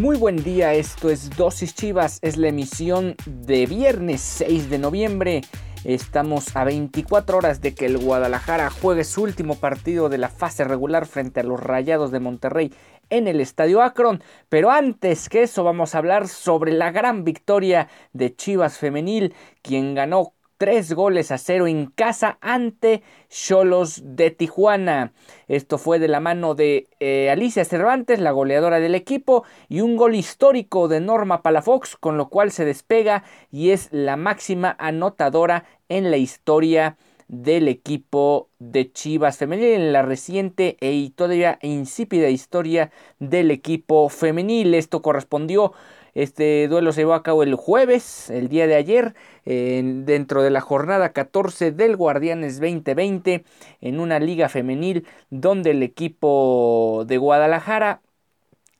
Muy buen día, esto es Dosis Chivas, es la emisión de viernes 6 de noviembre. Estamos a 24 horas de que el Guadalajara juegue su último partido de la fase regular frente a los Rayados de Monterrey en el Estadio Akron. Pero antes que eso vamos a hablar sobre la gran victoria de Chivas Femenil, quien ganó tres goles a cero en casa ante Cholos de Tijuana. Esto fue de la mano de eh, Alicia Cervantes, la goleadora del equipo, y un gol histórico de Norma Palafox, con lo cual se despega y es la máxima anotadora en la historia del equipo de Chivas femenil en la reciente e todavía insípida historia del equipo femenil. Esto correspondió este duelo se llevó a cabo el jueves, el día de ayer, dentro de la jornada 14 del Guardianes 2020, en una liga femenil donde el equipo de Guadalajara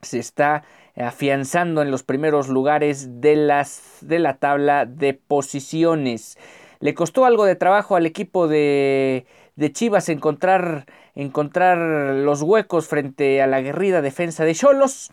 se está afianzando en los primeros lugares de, la tabla de posiciones. Le costó algo de trabajo al equipo de, Chivas encontrar, encontrar los huecos frente a la guerrida defensa de Cholos.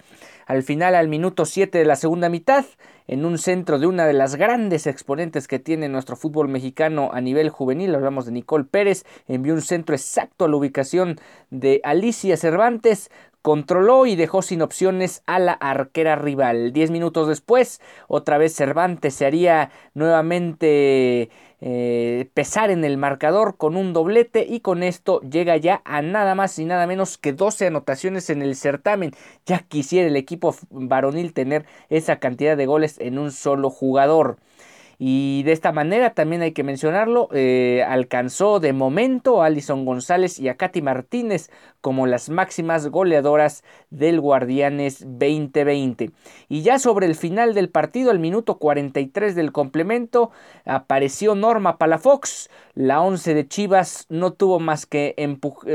Al final, al minuto 7 de la segunda mitad, en un centro de una de las grandes exponentes que tiene nuestro fútbol mexicano a nivel juvenil, hablamos de Nicole Pérez, envió un centro exacto a la ubicación de Alicia Cervantes, controló y dejó sin opciones a la arquera rival. Diez minutos después, otra vez Cervantes se haría nuevamente eh, pesar en el marcador con un doblete y con esto llega ya a nada más y nada menos que 12 anotaciones en el certamen. Ya quisiera el equipo varonil tener esa cantidad de goles en un solo jugador. Y de esta manera también hay que mencionarlo, eh, alcanzó de momento a Alison González y a Katy Martínez como las máximas goleadoras del Guardianes 2020. Y ya sobre el final del partido, al minuto 43 del complemento, apareció Norma Palafox. La 11 de Chivas no tuvo más que,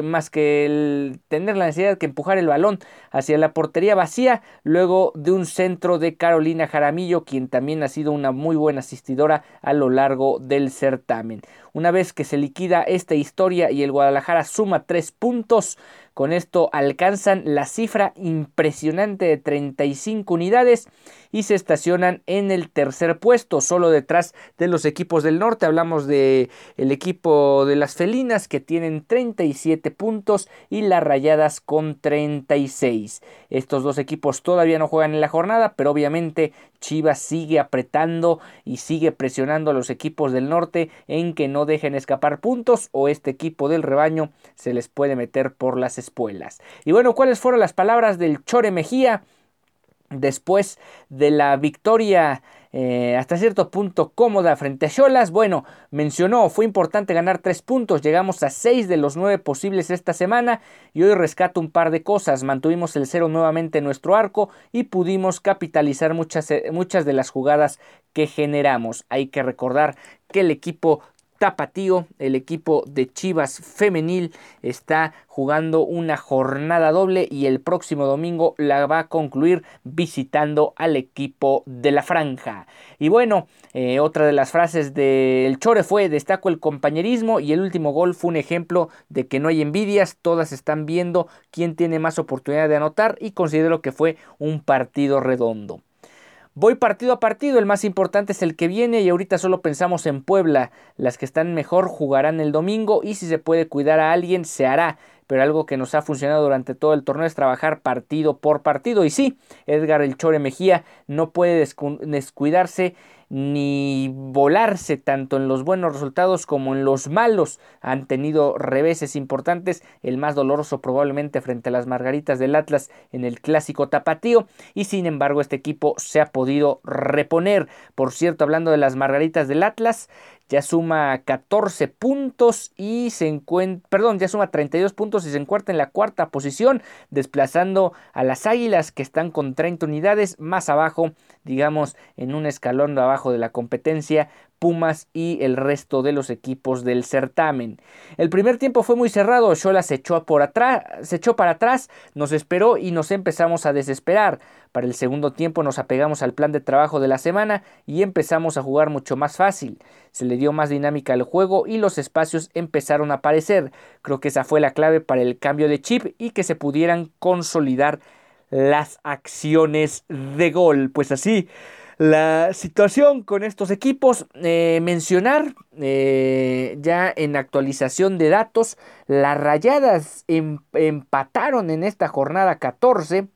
más que tener la necesidad de empujar el balón hacia la portería vacía, luego de un centro de Carolina Jaramillo, quien también ha sido una muy buena asistidora a lo largo del certamen. Una vez que se liquida esta historia y el Guadalajara suma tres puntos, con esto alcanzan la cifra impresionante de 35 unidades y se estacionan en el tercer puesto, solo detrás de los equipos del norte. Hablamos de equipo de las felinas que tienen 37 puntos y las rayadas con 36. Estos dos equipos todavía no juegan en la jornada, pero obviamente Chivas sigue apretando y sigue presionando a los equipos del norte en que no dejen escapar puntos o este equipo del rebaño se les puede meter por las espuelas. Y bueno, ¿cuáles fueron las palabras del Chore Mejía después de la victoria eh, hasta cierto punto cómoda frente a Cholas. Bueno, mencionó, fue importante ganar tres puntos, llegamos a seis de los nueve posibles esta semana y hoy rescato un par de cosas. Mantuvimos el cero nuevamente en nuestro arco y pudimos capitalizar muchas, eh, muchas de las jugadas que generamos. Hay que recordar que el equipo Tapatío, el equipo de Chivas femenil, está jugando una jornada doble y el próximo domingo la va a concluir visitando al equipo de la franja. Y bueno, eh, otra de las frases del Chore fue, destaco el compañerismo y el último gol fue un ejemplo de que no hay envidias, todas están viendo quién tiene más oportunidad de anotar y considero que fue un partido redondo. Voy partido a partido, el más importante es el que viene y ahorita solo pensamos en Puebla. Las que están mejor jugarán el domingo y si se puede cuidar a alguien se hará. Pero algo que nos ha funcionado durante todo el torneo es trabajar partido por partido. Y sí, Edgar El Chore Mejía no puede descuidarse ni volarse tanto en los buenos resultados como en los malos. Han tenido reveses importantes, el más doloroso probablemente frente a las Margaritas del Atlas en el clásico tapatío y sin embargo este equipo se ha podido reponer. Por cierto, hablando de las Margaritas del Atlas, ya suma 14 puntos y se encuentra, perdón, ya suma 32 puntos y se encuentra en la cuarta posición, desplazando a las Águilas que están con 30 unidades más abajo, digamos, en un escalón de abajo de la competencia, Pumas y el resto de los equipos del certamen. El primer tiempo fue muy cerrado, Chola se echó, por atrás, se echó para atrás, nos esperó y nos empezamos a desesperar. Para el segundo tiempo nos apegamos al plan de trabajo de la semana y empezamos a jugar mucho más fácil. Se le dio más dinámica al juego y los espacios empezaron a aparecer. Creo que esa fue la clave para el cambio de chip y que se pudieran consolidar las acciones de gol. Pues así la situación con estos equipos, eh, mencionar eh, ya en actualización de datos, las rayadas em, empataron en esta jornada 14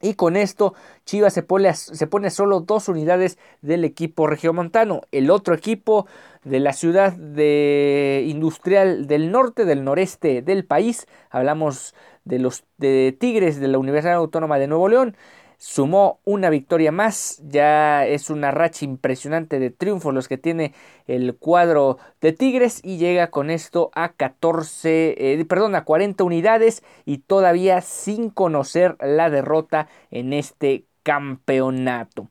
y con esto Chivas se pone, se pone solo dos unidades del equipo regiomontano. El otro equipo de la ciudad de industrial del norte, del noreste del país, hablamos de los de Tigres de la Universidad Autónoma de Nuevo León, sumó una victoria más, ya es una racha impresionante de triunfos los que tiene el cuadro de Tigres y llega con esto a 14, eh, perdón, a 40 unidades y todavía sin conocer la derrota en este campeonato.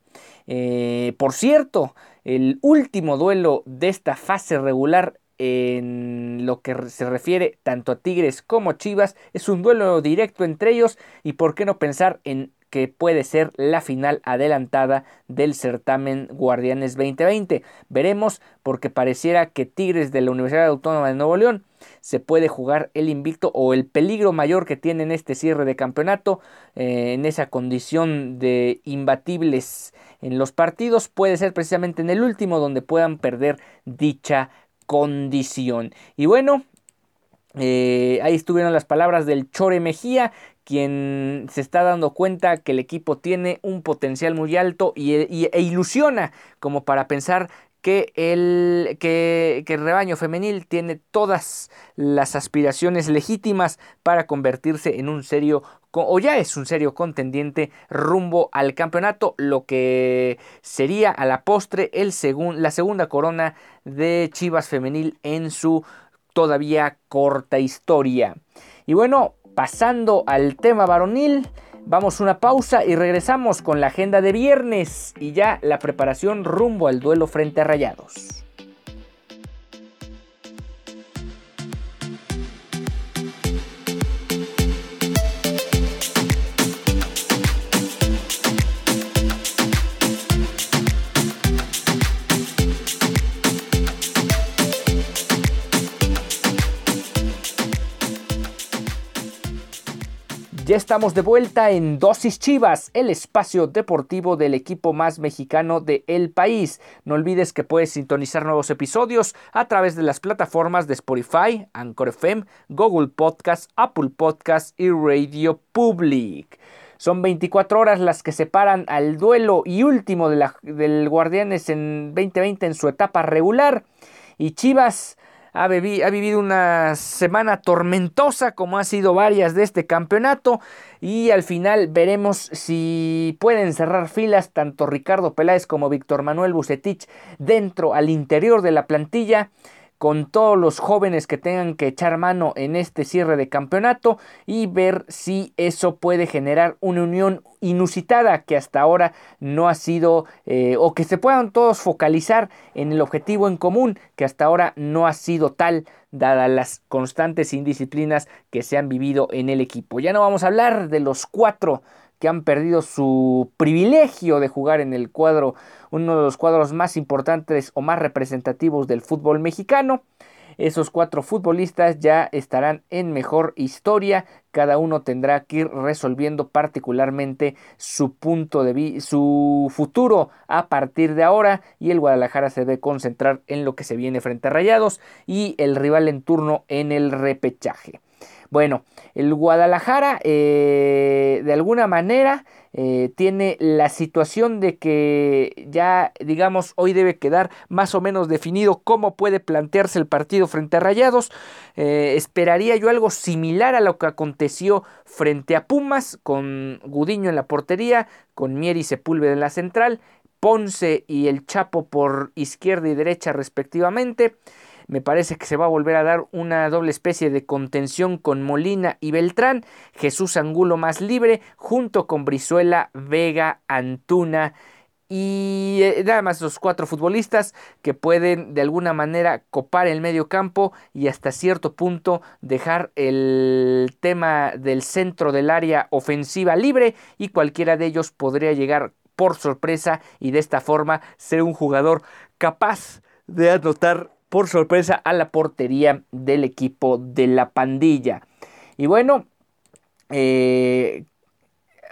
Eh, por cierto, el último duelo de esta fase regular en lo que se refiere tanto a Tigres como Chivas es un duelo directo entre ellos y por qué no pensar en que puede ser la final adelantada del certamen Guardianes 2020. Veremos porque pareciera que Tigres de la Universidad Autónoma de Nuevo León se puede jugar el invicto o el peligro mayor que tiene en este cierre de campeonato, eh, en esa condición de imbatibles en los partidos, puede ser precisamente en el último donde puedan perder dicha condición. Y bueno, eh, ahí estuvieron las palabras del Chore Mejía, quien se está dando cuenta que el equipo tiene un potencial muy alto y, e ilusiona como para pensar que el, que, que el rebaño femenil tiene todas las aspiraciones legítimas para convertirse en un serio o ya es un serio contendiente rumbo al campeonato, lo que sería a la postre el la segunda corona de Chivas femenil en su todavía corta historia. Y bueno, pasando al tema varonil, vamos una pausa y regresamos con la agenda de viernes y ya la preparación rumbo al duelo frente a Rayados. Ya estamos de vuelta en Dosis Chivas, el espacio deportivo del equipo más mexicano de el país. No olvides que puedes sintonizar nuevos episodios a través de las plataformas de Spotify, Anchor FM, Google Podcast, Apple Podcast y Radio Public. Son 24 horas las que separan al duelo y último del Guardianes en 2020 en su etapa regular. Y Chivas ha, vivido una semana tormentosa como ha sido varias de este campeonato y al final veremos si pueden cerrar filas tanto Ricardo Peláez como Víctor Manuel Bucetich dentro al interior de la plantilla con todos los jóvenes que tengan que echar mano en este cierre de campeonato y ver si eso puede generar una unión inusitada que hasta ahora no ha sido eh, o que se puedan todos focalizar en el objetivo en común que hasta ahora no ha sido tal dadas las constantes indisciplinas que se han vivido en el equipo. Ya no vamos a hablar de los cuatro que han perdido su privilegio de jugar en el cuadro, uno de los cuadros más importantes o más representativos del fútbol mexicano. Esos cuatro futbolistas ya estarán en mejor historia. Cada uno tendrá que ir resolviendo particularmente su punto de su futuro a partir de ahora. Y el Guadalajara se debe concentrar en lo que se viene frente a Rayados y el rival en turno en el repechaje. Bueno, el Guadalajara eh, de alguna manera eh, tiene la situación de que ya, digamos, hoy debe quedar más o menos definido cómo puede plantearse el partido frente a Rayados. Eh, esperaría yo algo similar a lo que aconteció frente a Pumas, con Gudiño en la portería, con Mier y Sepúlveda en la central, Ponce y el Chapo por izquierda y derecha respectivamente. Me parece que se va a volver a dar una doble especie de contención con Molina y Beltrán. Jesús Angulo más libre junto con Brizuela, Vega, Antuna y eh, nada más los cuatro futbolistas que pueden de alguna manera copar el medio campo y hasta cierto punto dejar el tema del centro del área ofensiva libre y cualquiera de ellos podría llegar por sorpresa y de esta forma ser un jugador capaz de anotar por sorpresa a la portería del equipo de la pandilla. Y bueno, eh,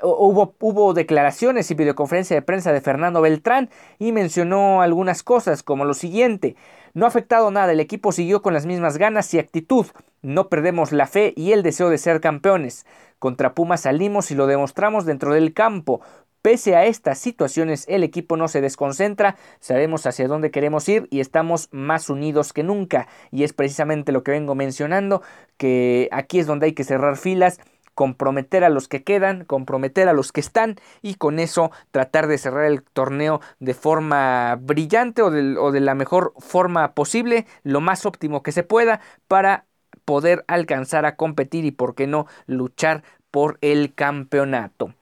hubo, hubo, declaraciones y videoconferencia de prensa de Fernando Beltrán y mencionó algunas cosas como lo siguiente. No ha afectado nada, el equipo siguió con las mismas ganas y actitud. No perdemos la fe y el deseo de ser campeones. Contra Puma salimos y lo demostramos dentro del campo. Pese a estas situaciones, el equipo no se desconcentra, sabemos hacia dónde queremos ir y estamos más unidos que nunca. Y es precisamente lo que vengo mencionando, que aquí es donde hay que cerrar filas comprometer a los que quedan, comprometer a los que están y con eso tratar de cerrar el torneo de forma brillante o de, o de, la mejor forma posible, lo más óptimo que se pueda para poder alcanzar a competir y por qué no luchar por el campeonato.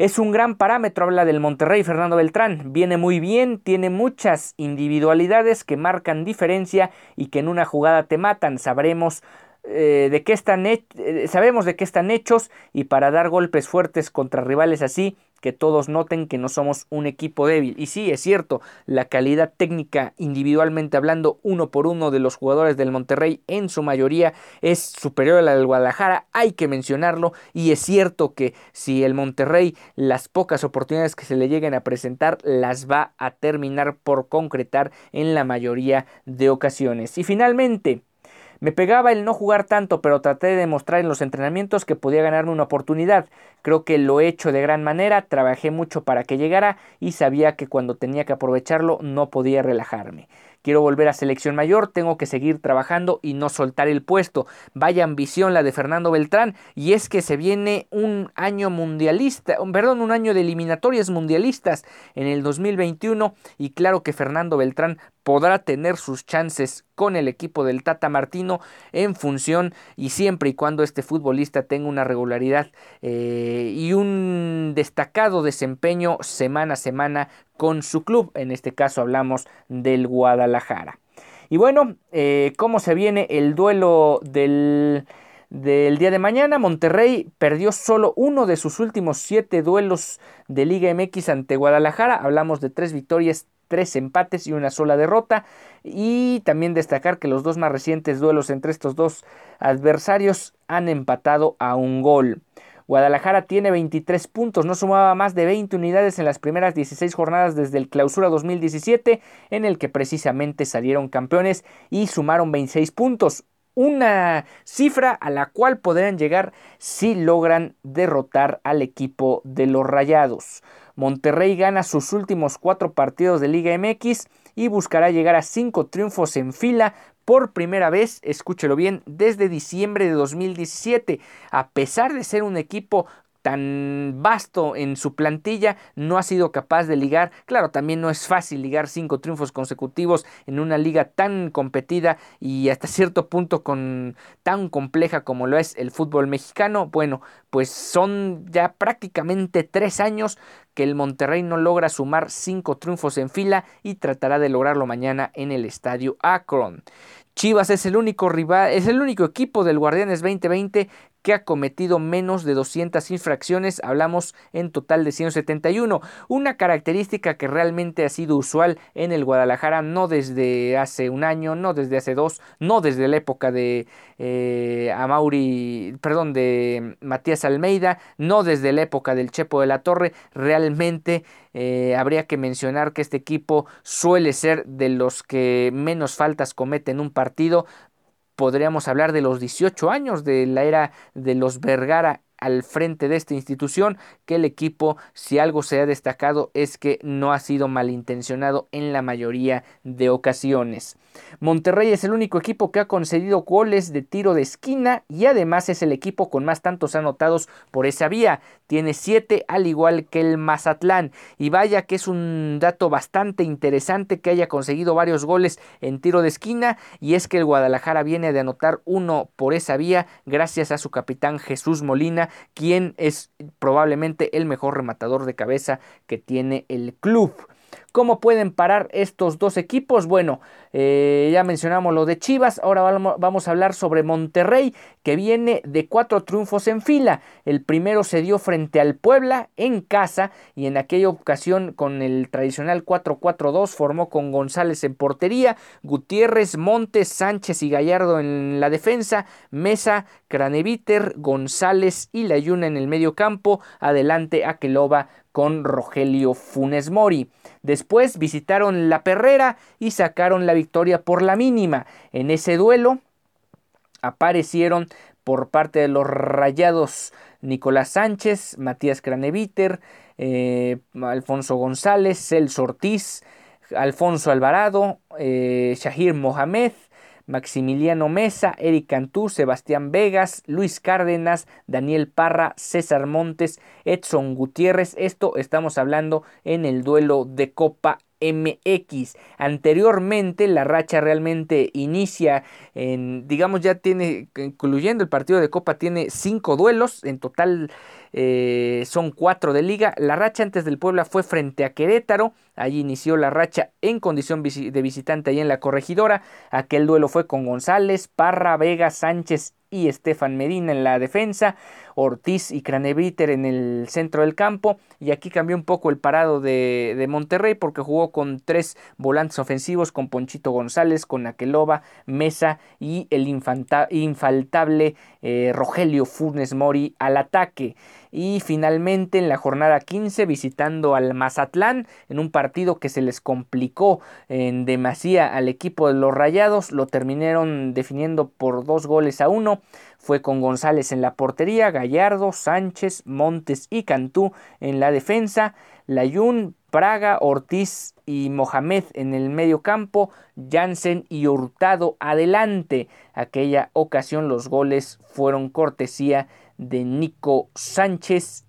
Es un gran parámetro, habla del Monterrey Fernando Beltrán. Viene muy bien, tiene muchas individualidades que marcan diferencia y que en una jugada te matan. Sabremos eh, de qué están eh, sabemos de qué están hechos y para dar golpes fuertes contra rivales así que todos noten que no somos un equipo débil. Y sí, es cierto, la calidad técnica individualmente hablando, uno por uno de los jugadores del Monterrey en su mayoría es superior a la del Guadalajara, hay que mencionarlo. Y es cierto que si el Monterrey las pocas oportunidades que se le lleguen a presentar las va a terminar por concretar en la mayoría de ocasiones. Y finalmente, me pegaba el no jugar tanto, pero traté de demostrar en los entrenamientos que podía ganarme una oportunidad. Creo que lo he hecho de gran manera, trabajé mucho para que llegara y sabía que cuando tenía que aprovecharlo no podía relajarme. Quiero volver a selección mayor, tengo que seguir trabajando y no soltar el puesto. Vaya ambición la de Fernando Beltrán y es que se viene un año mundialista, perdón, un año de eliminatorias mundialistas en el 2021 y claro que Fernando Beltrán podrá tener sus chances con el equipo del Tata Martino en función y siempre y cuando este futbolista tenga una regularidad eh, y un destacado desempeño semana a semana con su club. En este caso hablamos del Guadalajara. Y bueno, eh, ¿cómo se viene el duelo del, del día de mañana? Monterrey perdió solo uno de sus últimos siete duelos de Liga MX ante Guadalajara. Hablamos de tres victorias, tres empates y una sola derrota. Y también destacar que los dos más recientes duelos entre estos dos adversarios han empatado a un gol. Guadalajara tiene 23 puntos, no sumaba más de 20 unidades en las primeras 16 jornadas desde el clausura 2017, en el que precisamente salieron campeones y sumaron 26 puntos. Una cifra a la cual podrían llegar si logran derrotar al equipo de los Rayados. Monterrey gana sus últimos cuatro partidos de Liga MX y buscará llegar a cinco triunfos en fila por primera vez, escúchelo bien, desde diciembre de 2017. A pesar de ser un equipo tan vasto en su plantilla, no ha sido capaz de ligar. Claro, también no es fácil ligar cinco triunfos consecutivos en una liga tan competida y hasta cierto punto con tan compleja como lo es el fútbol mexicano. Bueno, pues son ya prácticamente tres años que el Monterrey no logra sumar cinco triunfos en fila y tratará de lograrlo mañana en el estadio Akron. Chivas es el único rival, es el único equipo del Guardianes 2020 que ha cometido menos de 200 infracciones, hablamos en total de 171, una característica que realmente ha sido usual en el Guadalajara, no desde hace un año, no desde hace dos, no desde la época de eh, Amauri, perdón, de Matías Almeida, no desde la época del Chepo de la Torre, realmente eh, habría que mencionar que este equipo suele ser de los que menos faltas cometen en un partido, podríamos hablar de los 18 años de la era de los Vergara al frente de esta institución, que el equipo, si algo se ha destacado, es que no ha sido malintencionado en la mayoría de ocasiones. Monterrey es el único equipo que ha concedido goles de tiro de esquina y además es el equipo con más tantos anotados por esa vía. Tiene siete al igual que el Mazatlán. Y vaya que es un dato bastante interesante que haya conseguido varios goles en tiro de esquina y es que el Guadalajara viene de anotar uno por esa vía gracias a su capitán Jesús Molina, quien es probablemente el mejor rematador de cabeza que tiene el club. ¿Cómo pueden parar estos dos equipos? Bueno, eh, ya mencionamos lo de Chivas, ahora vamos a hablar sobre Monterrey, que viene de cuatro triunfos en fila. El primero se dio frente al Puebla en casa y en aquella ocasión con el tradicional 4-4-2 formó con González en portería, Gutiérrez, Montes, Sánchez y Gallardo en la defensa, Mesa, Craneviter, González y Layuna en el medio campo, adelante Aqueloba con Rogelio Funes Mori. Después visitaron La Perrera y sacaron la victoria por la mínima. En ese duelo aparecieron por parte de los Rayados Nicolás Sánchez, Matías Craneviter, eh, Alfonso González, Celso Ortiz, Alfonso Alvarado, eh, Shahir Mohamed, Maximiliano Mesa, Eric Cantú, Sebastián Vegas, Luis Cárdenas, Daniel Parra, César Montes, Edson Gutiérrez. Esto estamos hablando en el duelo de Copa MX. Anteriormente la racha realmente inicia en, digamos ya tiene, incluyendo el partido de Copa, tiene cinco duelos, en total eh, son cuatro de liga. La racha antes del Puebla fue frente a Querétaro, allí inició la racha en condición de visitante ahí en la corregidora. Aquel duelo fue con González, Parra, Vega, Sánchez y Estefan Medina en la defensa, Ortiz y Craneviter en el centro del campo. Y aquí cambió un poco el parado de, de, Monterrey porque jugó con tres volantes ofensivos, con Ponchito González, con Aqueloba, Mesa y el infaltable eh, Rogelio Funes Mori al ataque. Y finalmente en la jornada 15 visitando al Mazatlán en un partido que se les complicó en demasía al equipo de los Rayados, lo terminaron definiendo por dos goles a uno. Fue con González en la portería, Gallardo, Sánchez, Montes y Cantú en la defensa, Layún, Praga, Ortiz y Mohamed en el medio campo, Jansen y Hurtado adelante. Aquella ocasión los goles fueron cortesía de Nico Sánchez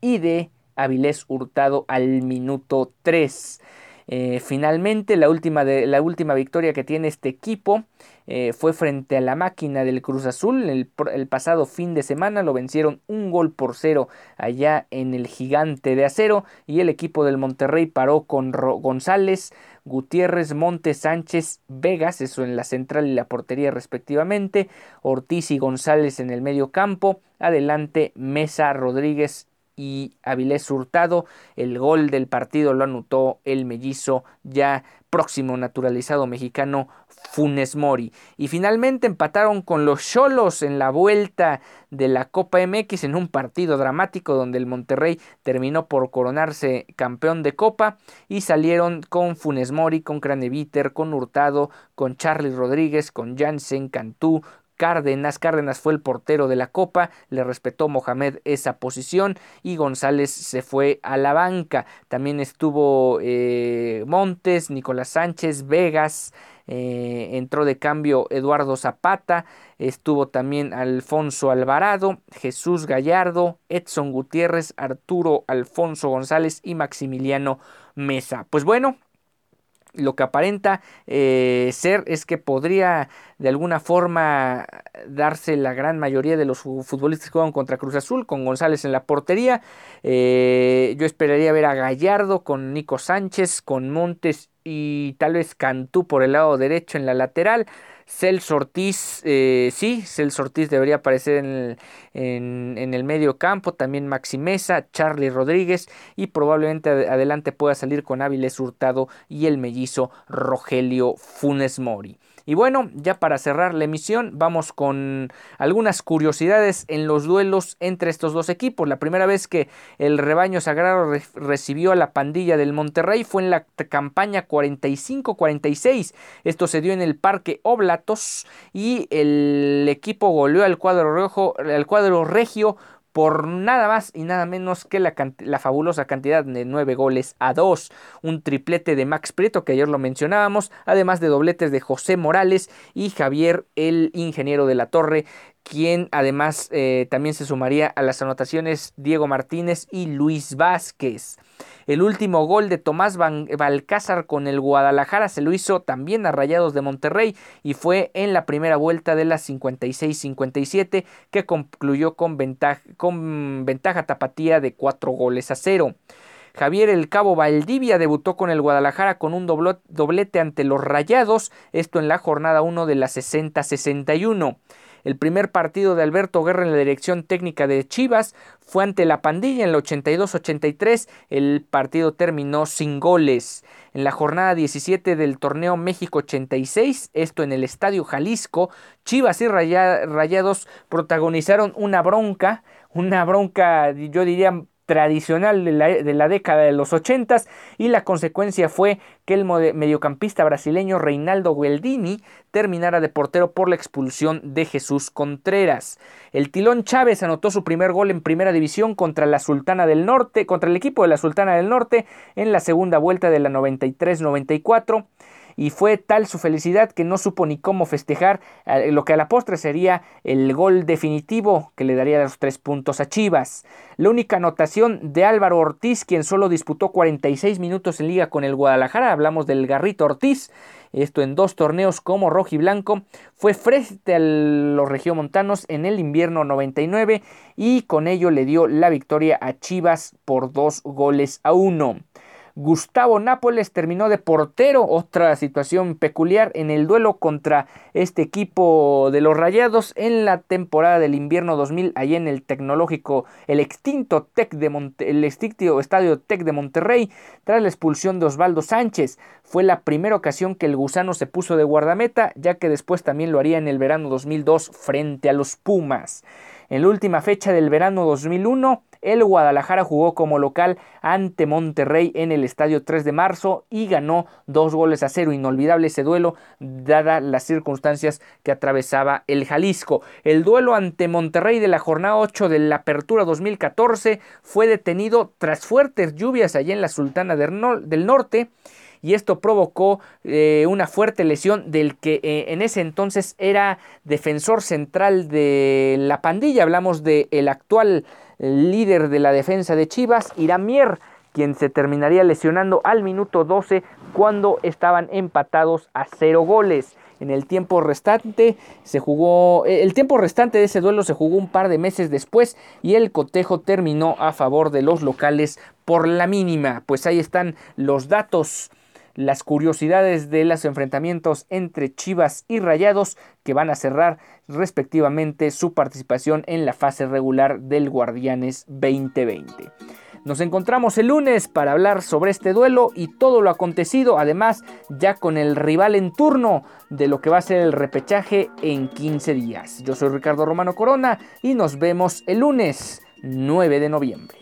y de Avilés Hurtado al minuto 3. Eh, finalmente, la última, de, la última victoria que tiene este equipo eh, fue frente a la máquina del Cruz Azul. El, el, pasado fin de semana lo vencieron un gol por cero allá en el gigante de acero. Y el equipo del Monterrey paró con González, Gutiérrez, Montes, Sánchez, Vegas, eso en la central y la portería respectivamente. Ortiz y González en el medio campo. Adelante Mesa, Rodríguez y Avilés Hurtado. El gol del partido lo anotó el mellizo ya próximo naturalizado mexicano Funes Mori. Y finalmente empataron con los Cholos en la vuelta de la Copa MX en un partido dramático donde el Monterrey terminó por coronarse campeón de Copa y salieron con Funes Mori, con Craneviter, con Hurtado, con Charlie Rodríguez, con Jansen Cantú, Cárdenas. Cárdenas fue el portero de la Copa, le respetó Mohamed esa posición y González se fue a la banca. También estuvo eh, Montes, Nicolás Sánchez, Vegas. Eh, entró de cambio Eduardo Zapata, estuvo también Alfonso Alvarado, Jesús Gallardo, Edson Gutiérrez, Arturo Alfonso González y Maximiliano Mesa. Pues bueno, lo que aparenta eh, ser es que podría de alguna forma darse la gran mayoría de los futbolistas que juegan contra Cruz Azul, con González en la portería. Eh, yo esperaría ver a Gallardo con Nico Sánchez, con Montes y tal vez Cantú por el lado derecho en la lateral. Celso Ortiz, eh, sí, Celso Ortiz debería aparecer en el, en, el, medio campo, también Maxi Mesa, Charlie Rodríguez y probablemente adelante pueda salir con Áviles Hurtado y el mellizo Rogelio Funes Mori. Y bueno, ya para cerrar la emisión, vamos con algunas curiosidades en los duelos entre estos dos equipos. La primera vez que el rebaño sagrado recibió a la pandilla del Monterrey fue en la campaña 45-46. Esto se dio en el Parque Oblatos y el equipo goleó al cuadro rojo, al cuadro regio por nada más y nada menos que la, la, fabulosa cantidad de 9 goles a 2. Un triplete de Max Prieto que ayer lo mencionábamos, además de dobletes de José Morales y Javier el ingeniero de la Torre, quien además eh, también se sumaría a las anotaciones Diego Martínez y Luis Vázquez. El último gol de Tomás Balcázar con el Guadalajara se lo hizo también a Rayados de Monterrey y fue en la primera vuelta de la 56-57 que concluyó con ventaja, con ventaja tapatía de 4 goles a 0. Javier El Cabo Valdivia debutó con el Guadalajara con un doblete ante los Rayados, esto en la jornada 1 de la 60-61. El primer partido de Alberto Guerra en la dirección técnica de Chivas fue ante la pandilla en el 82-83. El partido terminó sin goles. En la jornada 17 del torneo México 86, esto en el Estadio Jalisco, Chivas y Rayados protagonizaron una bronca, una bronca yo diría tradicional de la, década de los 80 y la consecuencia fue que el mediocampista brasileño Reinaldo Gueldini terminara de portero por la expulsión de Jesús Contreras. El Tilón Chávez anotó su primer gol en primera división contra la Sultana del Norte, contra el equipo de la Sultana del Norte en la segunda vuelta de la 93-94 y fue tal su felicidad que no supo ni cómo festejar eh, lo que a la postre sería el gol definitivo que le daría los tres puntos a Chivas. La única anotación de Álvaro Ortiz, quien solo disputó 46 minutos en liga con el Guadalajara, hablamos del Garrito Ortiz, esto en dos torneos como rojo y blanco, fue frente a los regiomontanos en el invierno 99 y con ello le dio la victoria a Chivas por dos goles a uno. Gustavo Nápoles terminó de portero, otra situación peculiar en el duelo contra este equipo de los Rayados en la temporada del invierno 2000 allá en el tecnológico, el extinto Tec de el extinto Estadio Tec de Monterrey tras la expulsión de Osvaldo Sánchez. Fue la primera ocasión que el gusano se puso de guardameta, ya que después también lo haría en el verano 2002 frente a los Pumas. En la última fecha del verano 2001, el Guadalajara jugó como local ante Monterrey en el estadio 3 de marzo y ganó dos goles a cero. Inolvidable ese duelo, dadas las circunstancias que atravesaba el Jalisco. El duelo ante Monterrey de la jornada 8 de la Apertura 2014 fue detenido tras fuertes lluvias allá en la Sultana del Norte y esto provocó eh, una fuerte lesión del que eh, en ese entonces era defensor central de la pandilla. Hablamos del el actual líder de la defensa de Chivas, Iramier, quien se terminaría lesionando al minuto 12 cuando estaban empatados a cero goles. En el tiempo restante se jugó, eh, el tiempo restante de ese duelo se jugó un par de meses después y el cotejo terminó a favor de los locales por la mínima. Pues ahí están los datos las curiosidades de los enfrentamientos entre Chivas y Rayados que van a cerrar respectivamente su participación en la fase regular del Guardianes 2020. Nos encontramos el lunes para hablar sobre este duelo y todo lo acontecido, además ya con el rival en turno de lo que va a ser el repechaje en 15 días. Yo soy Ricardo Romano Corona y nos vemos el lunes 9 de noviembre.